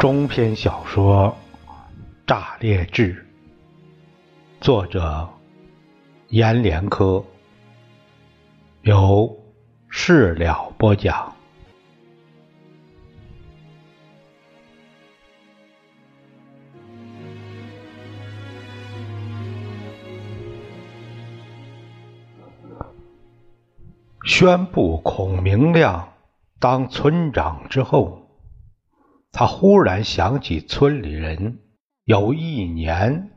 中篇小说《炸裂志》，作者阎连科，由事了播讲。宣布孔明亮当村长之后。他忽然想起村里人有一年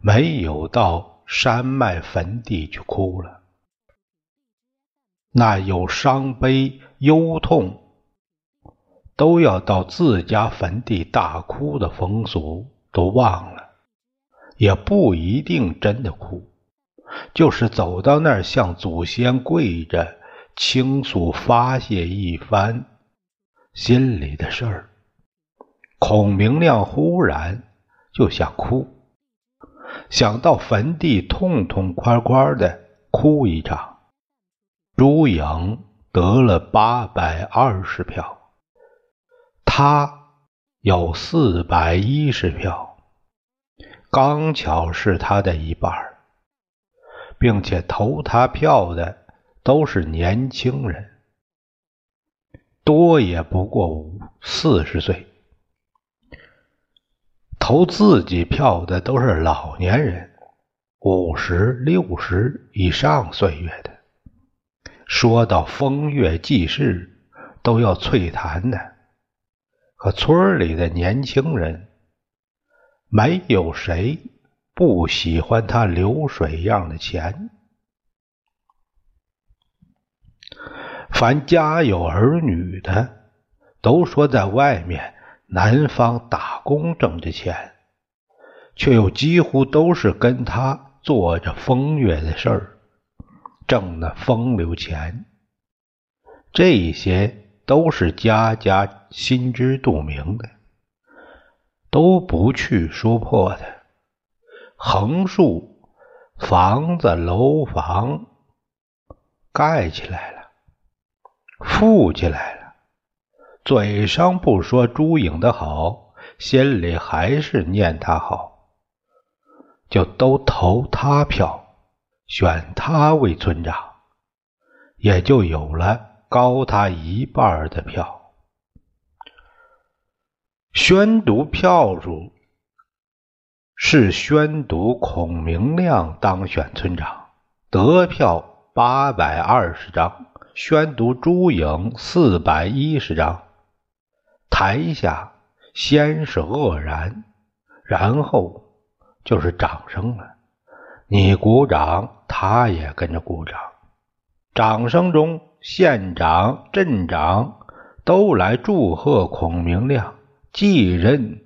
没有到山脉坟地去哭了，那有伤悲忧痛都要到自家坟地大哭的风俗都忘了，也不一定真的哭，就是走到那儿向祖先跪着倾诉发泄一番心里的事儿。孔明亮忽然就想哭，想到坟地痛痛快快的哭一场。朱颖得了八百二十票，他有四百一十票，刚巧是他的一半，并且投他票的都是年轻人，多也不过五四十岁。投自己票的都是老年人，五十六十以上岁月的。说到风月济世，都要脆谈的。可村里的年轻人，没有谁不喜欢他流水样的钱。凡家有儿女的，都说在外面。南方打工挣的钱，却又几乎都是跟他做着风月的事儿，挣那风流钱。这些都是家家心知肚明的，都不去说破的。横竖房子楼房盖起来了，富起来了。嘴上不说朱颖的好，心里还是念他好，就都投他票，选他为村长，也就有了高他一半的票。宣读票数是宣读孔明亮当选村长，得票八百二十张，宣读朱颖四百一十张。台下先是愕然，然后就是掌声了。你鼓掌，他也跟着鼓掌。掌声中，县长、镇长都来祝贺孔明亮继任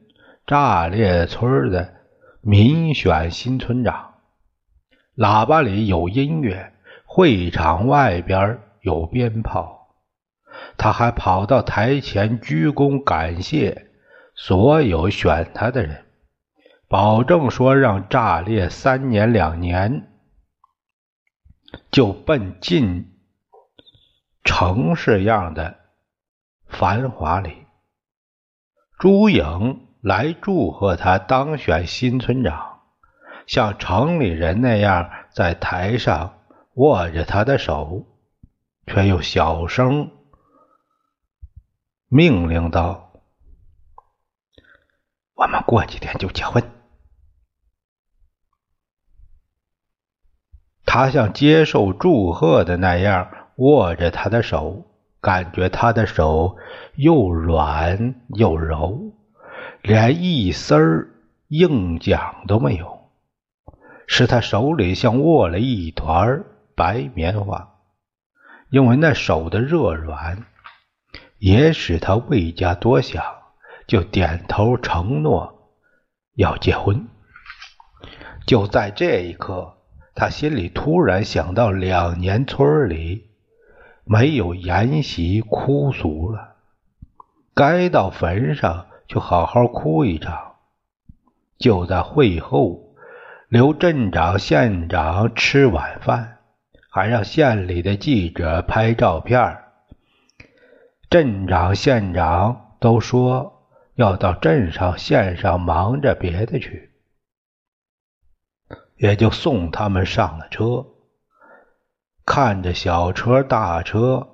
炸裂村的民选新村长。喇叭里有音乐，会场外边有鞭炮。他还跑到台前鞠躬感谢所有选他的人，保证说让炸裂三年两年就奔进城市样的繁华里。朱颖来祝贺他当选新村长，像城里人那样在台上握着他的手，却又小声。命令道：“我们过几天就结婚。”他像接受祝贺的那样握着他的手，感觉他的手又软又柔，连一丝儿硬桨都没有，使他手里像握了一团白棉花，因为那手的热软。也使他未加多想，就点头承诺要结婚。就在这一刻，他心里突然想到，两年村里没有筵席哭俗了，该到坟上去好好哭一场。就在会后，留镇长、县长吃晚饭，还让县里的记者拍照片镇长、县长都说要到镇上、县上忙着别的去，也就送他们上了车，看着小车、大车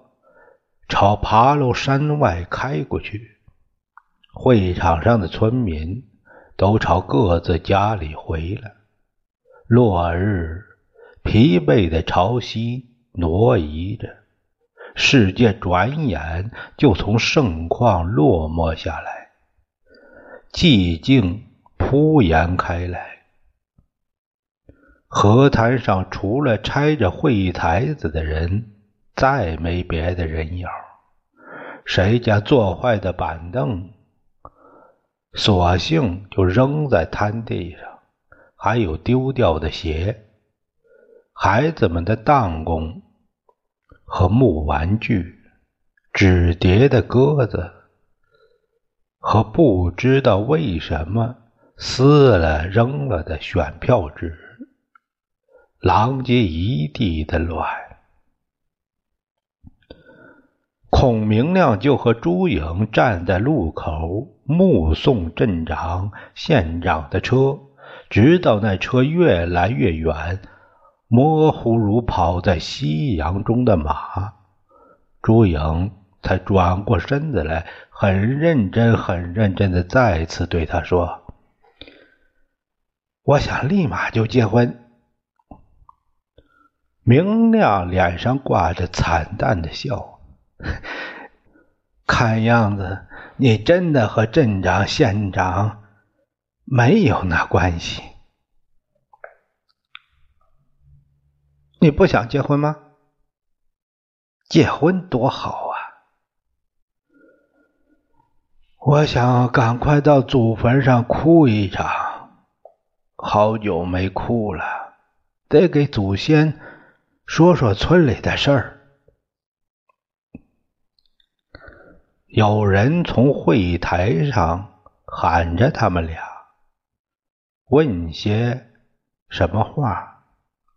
朝爬楼山外开过去。会场上的村民都朝各自家里回了。落日疲惫的朝西挪移着，世界转眼就从盛况落寞下来，寂静铺延开来。河滩上除了拆着会议台子的人，再没别的人影。谁家坐坏的板凳，索性就扔在滩地上。还有丢掉的鞋，孩子们的弹弓和木玩具，纸叠的鸽子和不知道为什么撕了扔了的选票纸，狼藉一地的卵。孔明亮就和朱颖站在路口，目送镇长、县长的车。直到那车越来越远，模糊如跑在夕阳中的马，朱颖才转过身子来，很认真、很认真的再次对他说：“我想立马就结婚。”明亮脸上挂着惨淡的笑，看样子你真的和镇长、县长。没有那关系，你不想结婚吗？结婚多好啊！我想赶快到祖坟上哭一场，好久没哭了，得给祖先说说村里的事儿。有人从会议台上喊着他们俩。问些什么话，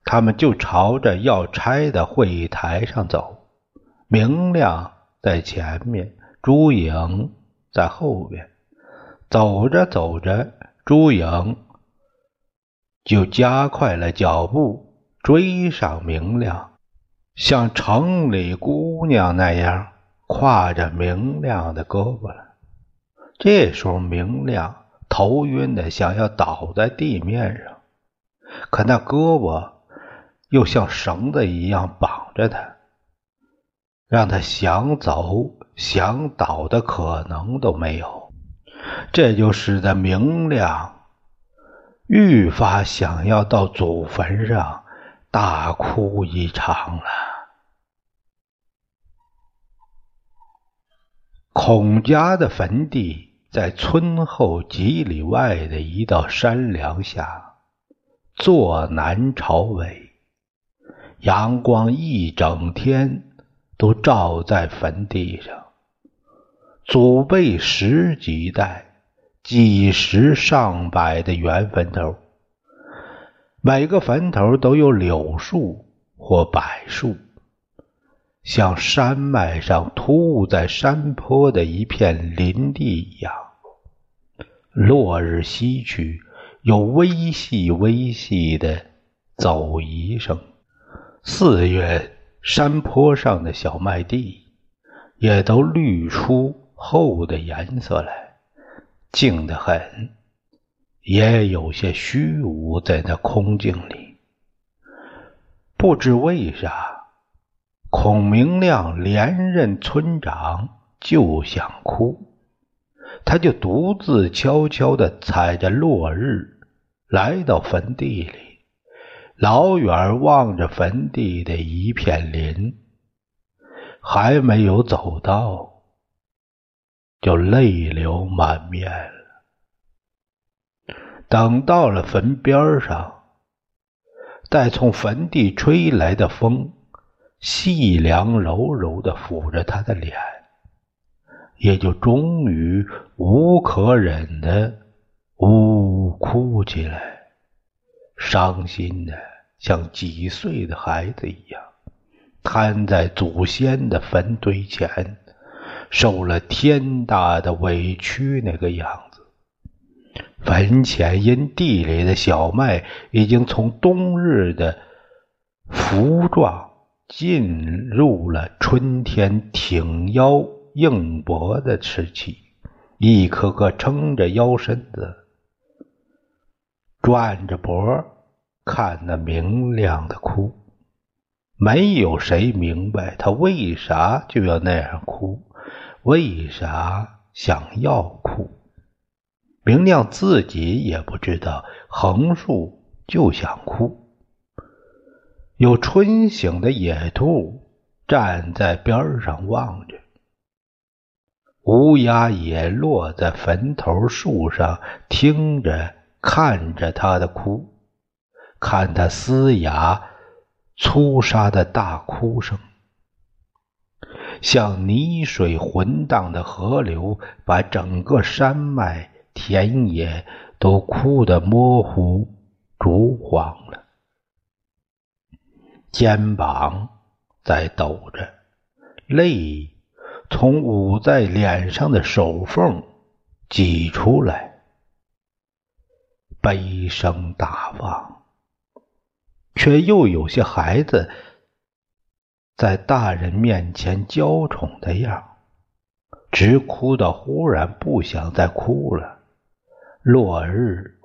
他们就朝着要拆的会议台上走。明亮在前面，朱颖在后边。走着走着，朱颖就加快了脚步，追上明亮，像城里姑娘那样挎着明亮的胳膊了。这时候，明亮。头晕的想要倒在地面上，可那胳膊又像绳子一样绑着他，让他想走想倒的可能都没有。这就使得明亮愈发想要到祖坟上大哭一场了。孔家的坟地。在村后几里外的一道山梁下，坐南朝北，阳光一整天都照在坟地上。祖辈十几代，几十上百的圆坟头，每个坟头都有柳树或柏树，像山脉上突兀在山坡的一片林地一样。落日西去，有微细微细的走移声。四月，山坡上的小麦地也都绿出厚的颜色来，静得很，也有些虚无在那空境里。不知为啥，孔明亮连任村长就想哭。他就独自悄悄地踩着落日，来到坟地里，老远望着坟地的一片林，还没有走到，就泪流满面了。等到了坟边上，待从坟地吹来的风，细凉柔柔地抚着他的脸。也就终于无可忍的呜呜哭起来，伤心的像几岁的孩子一样，瘫在祖先的坟堆前，受了天大的委屈那个样子。坟前因地里的小麦已经从冬日的浮壮进入了春天挺腰硬脖的时期，一颗颗撑着腰身子，转着脖看那明亮的哭。没有谁明白他为啥就要那样哭，为啥想要哭。明亮自己也不知道，横竖就想哭。有春醒的野兔站在边上望着，乌鸦也落在坟头树上听着，看着他的哭，看他嘶哑粗沙的大哭声，像泥水混荡的河流，把整个山脉。田野都哭得模糊、烛黄了，肩膀在抖着，泪从捂在脸上的手缝挤出来，悲声大放，却又有些孩子在大人面前娇宠的样，直哭到忽然不想再哭了。落日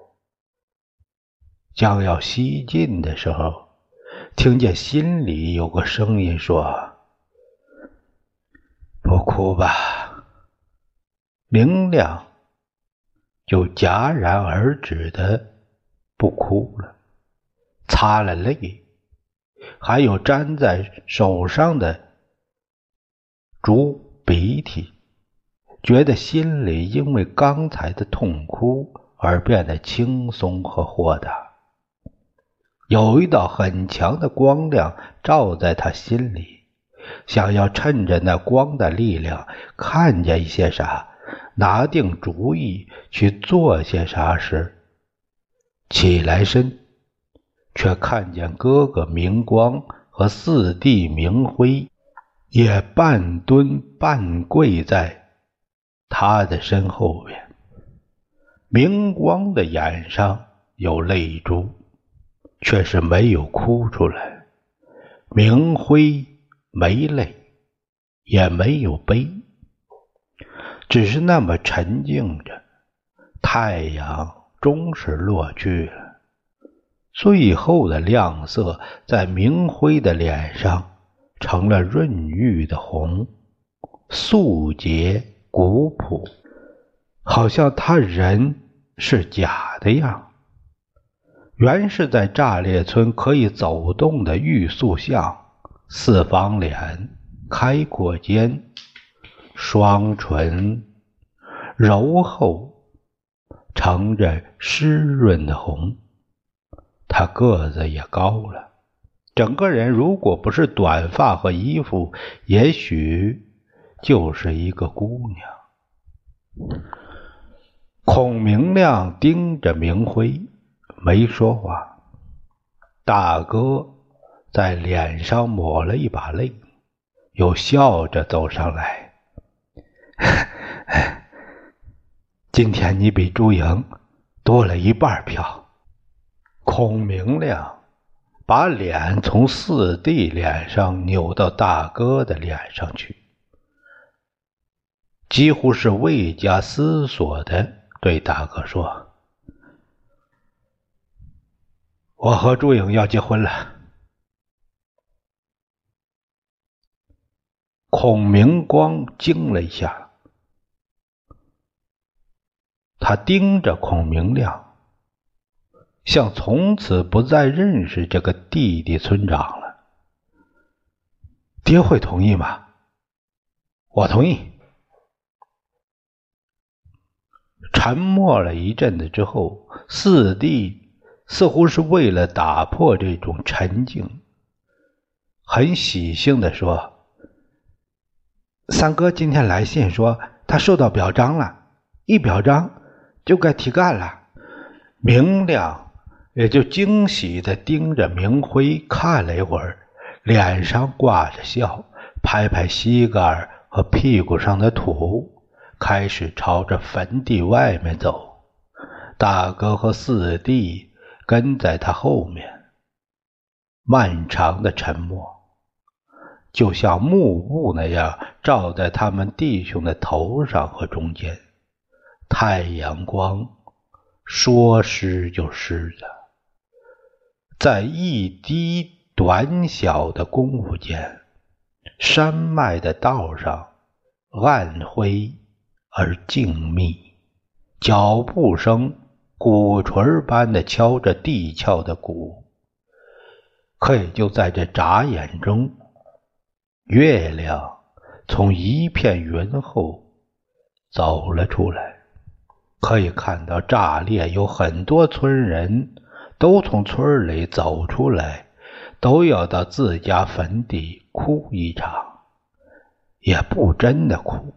将要西进的时候，听见心里有个声音说：“不哭吧。”明亮就戛然而止的不哭了，擦了泪，还有粘在手上的猪鼻涕。觉得心里因为刚才的痛哭而变得轻松和豁达，有一道很强的光亮照在他心里，想要趁着那光的力量看见一些啥，拿定主意去做些啥时，起来身，却看见哥哥明光和四弟明辉也半蹲半跪在。他的身后边，明光的眼上有泪珠，却是没有哭出来；明辉没泪，也没有悲，只是那么沉静着。太阳终是落去了，最后的亮色在明辉的脸上成了润玉的红，素洁。古朴，好像他人是假的样。原是在炸裂村可以走动的玉塑像，四方脸，开阔肩，双唇柔厚，呈着湿润的红。他个子也高了，整个人如果不是短发和衣服，也许。就是一个姑娘。孔明亮盯着明辉，没说话。大哥在脸上抹了一把泪，又笑着走上来：“今天你比朱莹多了一半票。”孔明亮把脸从四弟脸上扭到大哥的脸上去。几乎是未加思索的对大哥说：“我和朱颖要结婚了。”孔明光惊了一下，他盯着孔明亮，像从此不再认识这个弟弟村长了。爹会同意吗？我同意。沉默了一阵子之后，四弟似乎是为了打破这种沉静，很喜庆的说：“三哥今天来信说他受到表彰了，一表彰就该提干了。”明亮也就惊喜的盯着明辉看了一会儿，脸上挂着笑，拍拍膝盖和屁股上的土，开始朝着坟地外面走。大哥和四弟跟在他后面。漫长的沉默，就像幕布那样罩在他们弟兄的头上和中间。太阳光说湿就湿的，在一滴短小的功夫间，山脉的道上暗灰而静谧，脚步声鼓槌般的敲着地壳的鼓。可也就在这眨眼中，月亮从一片云后走了出来。可以看到，炸裂有很多村人都从村里走出来，都要到自家坟地哭一场，也不真的哭，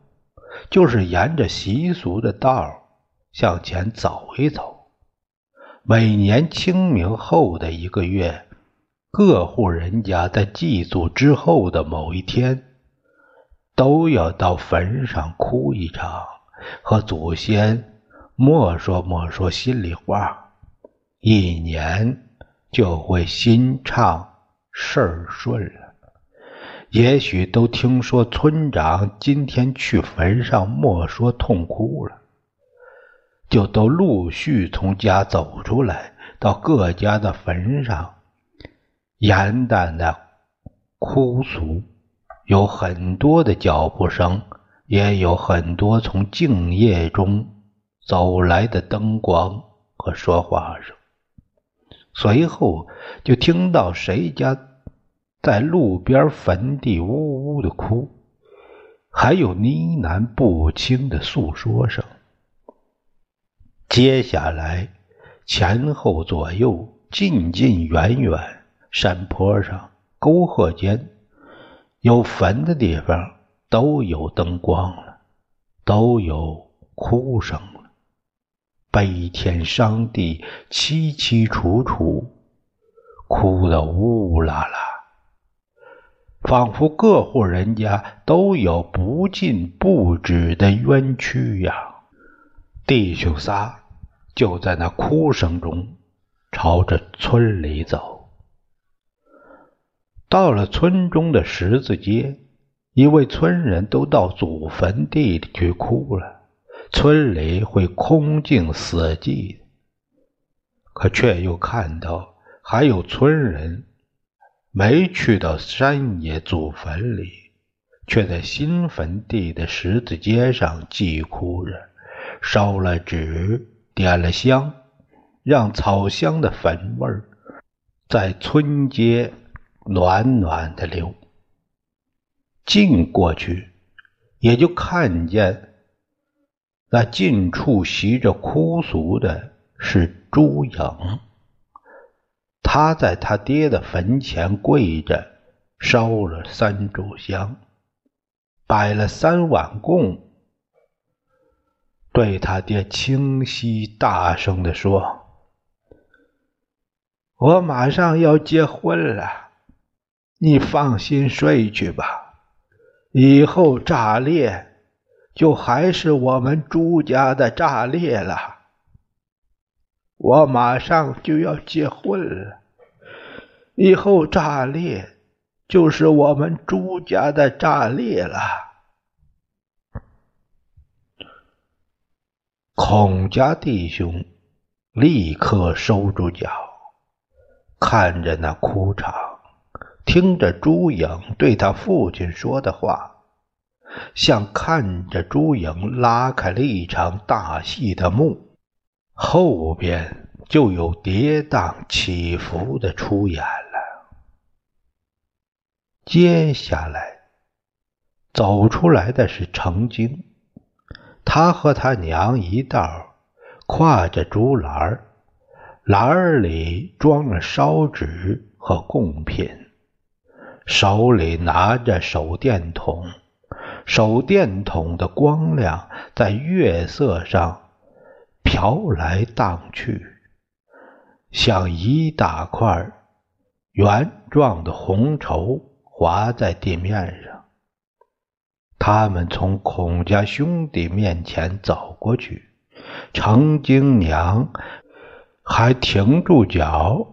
就是沿着习俗的道向前走一走。每年清明后的一个月，各户人家在祭祖之后的某一天，都要到坟上哭一场，和祖先。莫说莫说心里话，一年就会心畅事儿顺了。也许都听说村长今天去坟上，莫说痛哭了，就都陆续从家走出来，到各家的坟上，严淡的哭诉，有很多的脚步声，也有很多从静夜中。走来的灯光和说话声，随后就听到谁家在路边坟地呜呜的哭，还有呢喃不清的诉说声。接下来，前后左右、近近远远，山坡上、沟壑间，有坟的地方都有灯光了，都有哭声了。悲天伤地，凄凄楚楚，哭得呜呜啦啦，仿佛各户人家都有不尽不止的冤屈呀。弟兄仨就在那哭声中朝着村里走。到了村中的十字街，一位村人都到祖坟地里去哭了。村里会空静死寂，可却又看到还有村人没去到山野祖坟里，却在新坟地的十字街上祭哭着，烧了纸，点了香，让草香的坟味儿在村街暖暖的流。近过去，也就看见。那近处袭着哭诉的是朱颖，他在他爹的坟前跪着，烧了三炷香，摆了三碗供，对他爹清晰大声的说：“我马上要结婚了，你放心睡去吧，以后炸裂。”就还是我们朱家的炸裂了。我马上就要结婚了，以后炸裂就是我们朱家的炸裂了。孔家弟兄立刻收住脚，看着那哭场，听着朱颖对他父亲说的话。像看着朱颖拉开了一场大戏的幕，后边就有跌宕起伏的出演了。接下来走出来的是程京，他和他娘一道挎着竹篮篮里装了烧纸和贡品，手里拿着手电筒。手电筒的光亮在月色上飘来荡去，像一大块圆状的红绸划在地面上。他们从孔家兄弟面前走过去，程京娘还停住脚，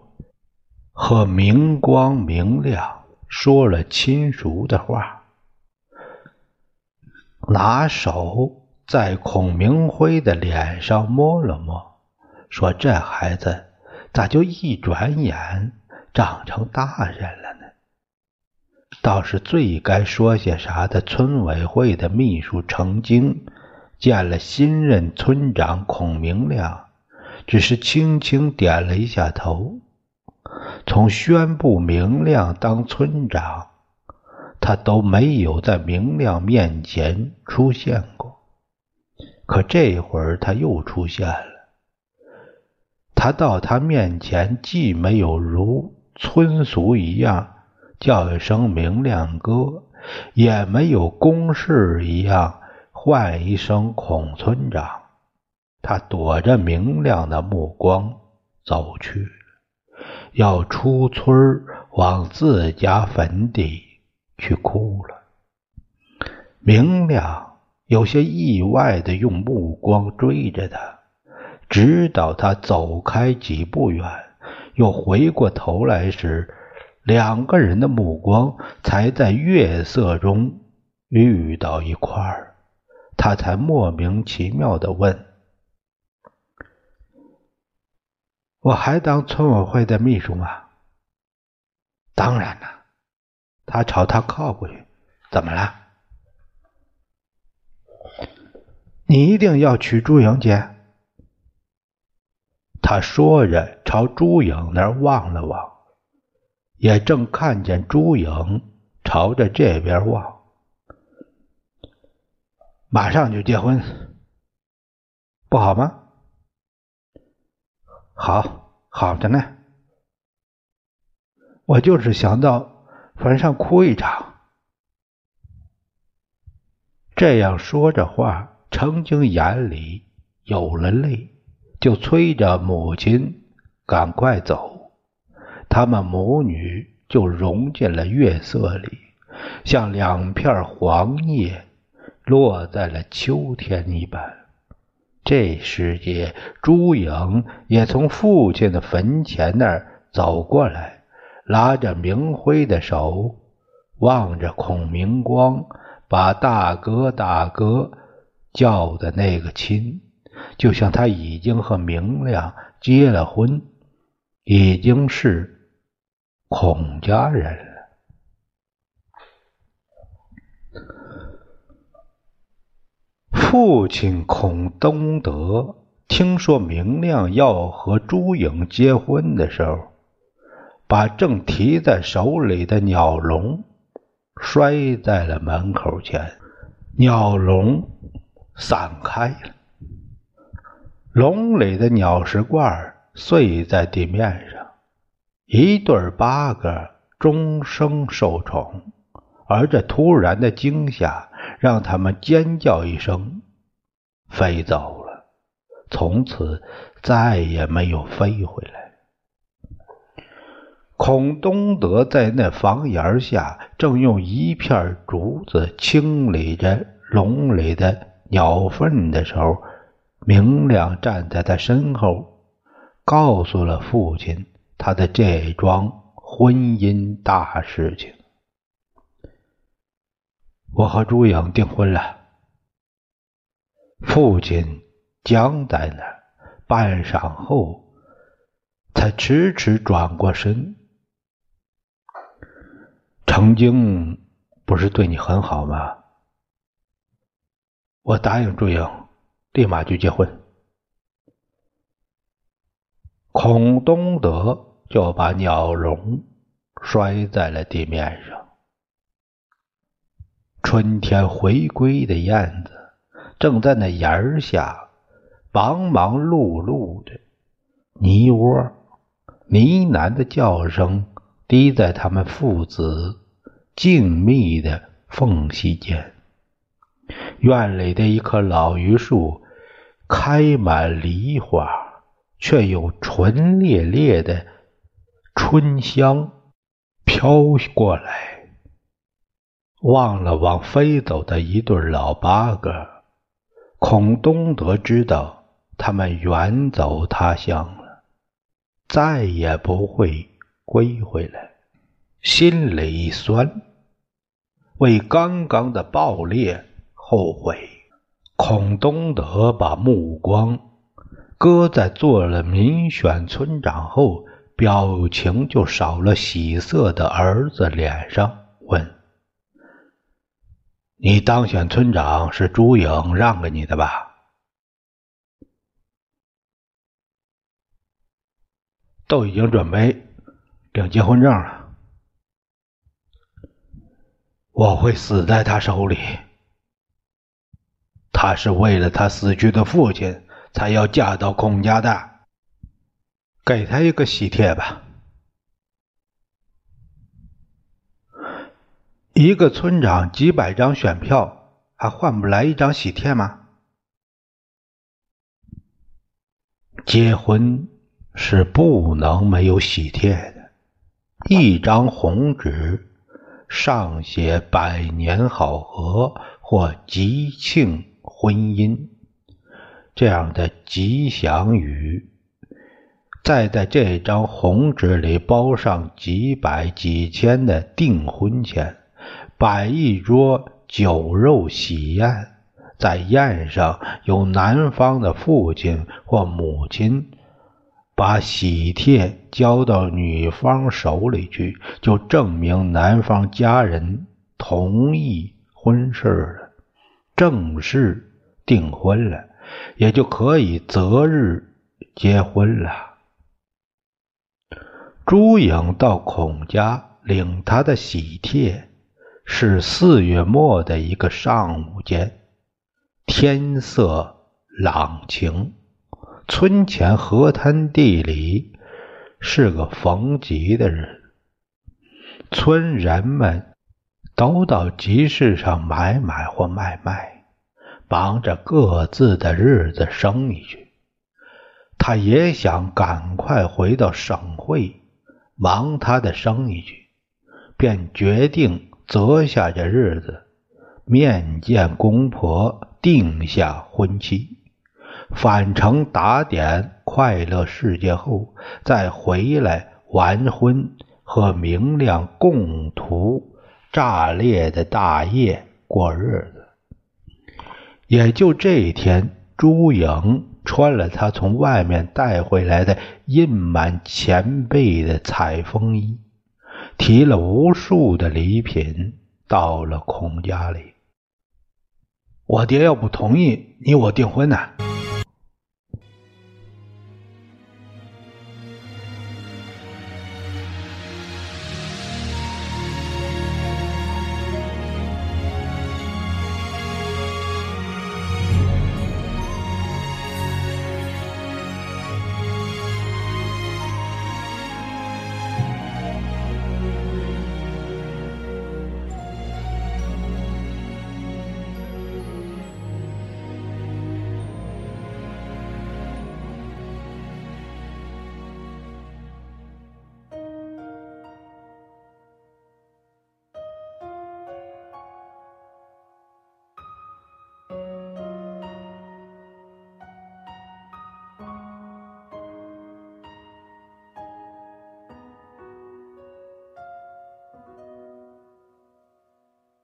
和明光明亮说了亲熟的话，拿手在孔明辉的脸上摸了摸，说：“这孩子咋就一转眼长成大人了呢？”倒是最该说些啥的村委会的秘书程京，见了新任村长孔明亮，只是轻轻点了一下头。从宣布明亮当村长，他都没有在明亮面前出现过。可这会儿他又出现了，他到他面前，既没有如村俗一样。叫一声明亮哥，也没有公事一样唤一声孔村长。他躲着明亮的目光走去，要出村往自家坟地去哭了。明亮有些意外的用目光追着他，直到他走开几步远，又回过头来时。两个人的目光才在月色中遇到一块儿，他才莫名其妙的问：“我还当村委会的秘书吗？”“当然了。”他朝他靠过去，“怎么了？”“你一定要娶朱莹姐？”他说着，朝朱颖那儿望了望。也正看见朱颖朝着这边望，马上就结婚，不好吗？好，好着呢。我就是想到坟上哭一场。这样说着话，程晶眼里有了泪，就催着母亲赶快走。他们母女就融进了月色里，像两片黄叶落在了秋天一般。这时节，朱颖也从父亲的坟前那儿走过来，拉着明辉的手，望着孔明光，把大哥大哥叫的那个亲，就像他已经和明亮结了婚，已经是。孔家人了。父亲孔东德听说明亮要和朱颖结婚的时候，把正提在手里的鸟笼摔在了门口前，鸟笼散开了，笼里的鸟食罐碎在地面上。一对八哥终生受宠，而这突然的惊吓让他们尖叫一声，飞走了，从此再也没有飞回来。孔东德在那房檐下正用一片竹子清理着笼里的鸟粪的时候，明亮站在他身后，告诉了父亲。他的这桩婚姻大事情，我和朱颖订婚了。父亲僵在那儿，半晌后才迟迟转过身。曾经不是对你很好吗？我答应朱颖，立马就结婚。孔东德。就把鸟笼摔在了地面上。春天回归的燕子正在那檐下忙忙碌碌的，泥窝呢喃的叫声滴在他们父子静谧的缝隙间。院里的一棵老榆树开满梨花，却有纯烈烈的。春香飘过来，望了望飞走的一对老八哥，孔东德知道他们远走他乡了，再也不会归回来，心里一酸，为刚刚的暴烈后悔。孔东德把目光搁在做了民选村长后。表情就少了喜色的儿子脸上，问：“你当选村长是朱颖让给你的吧？都已经准备领结婚证了。我会死在他手里。他是为了他死去的父亲才要嫁到孔家的。”给他一个喜帖吧。一个村长几百张选票，还换不来一张喜帖吗？结婚是不能没有喜帖的。一张红纸，上写“百年好合”或“吉庆婚姻”这样的吉祥语。再在这张红纸里包上几百几千的订婚钱，摆一桌酒肉喜宴，在宴上由男方的父亲或母亲把喜帖交到女方手里去，就证明男方家人同意婚事了，正式订婚了，也就可以择日结婚了。朱颖到孔家领他的喜帖，是四月末的一个上午间，天色朗晴，村前河滩地里是个逢集的日子，村人们都到集市上买买或卖卖，忙着各自的日子生意去。他也想赶快回到省会。忙他的生意去，便决定择下这日子面见公婆，定下婚期。返程打点快乐事件后，再回来完婚，和明亮共图炸裂的大业过日子。也就这一天，朱颖。穿了他从外面带回来的印满前辈的彩风衣，提了无数的礼品，到了孔家里。我爹要不同意你我订婚呢？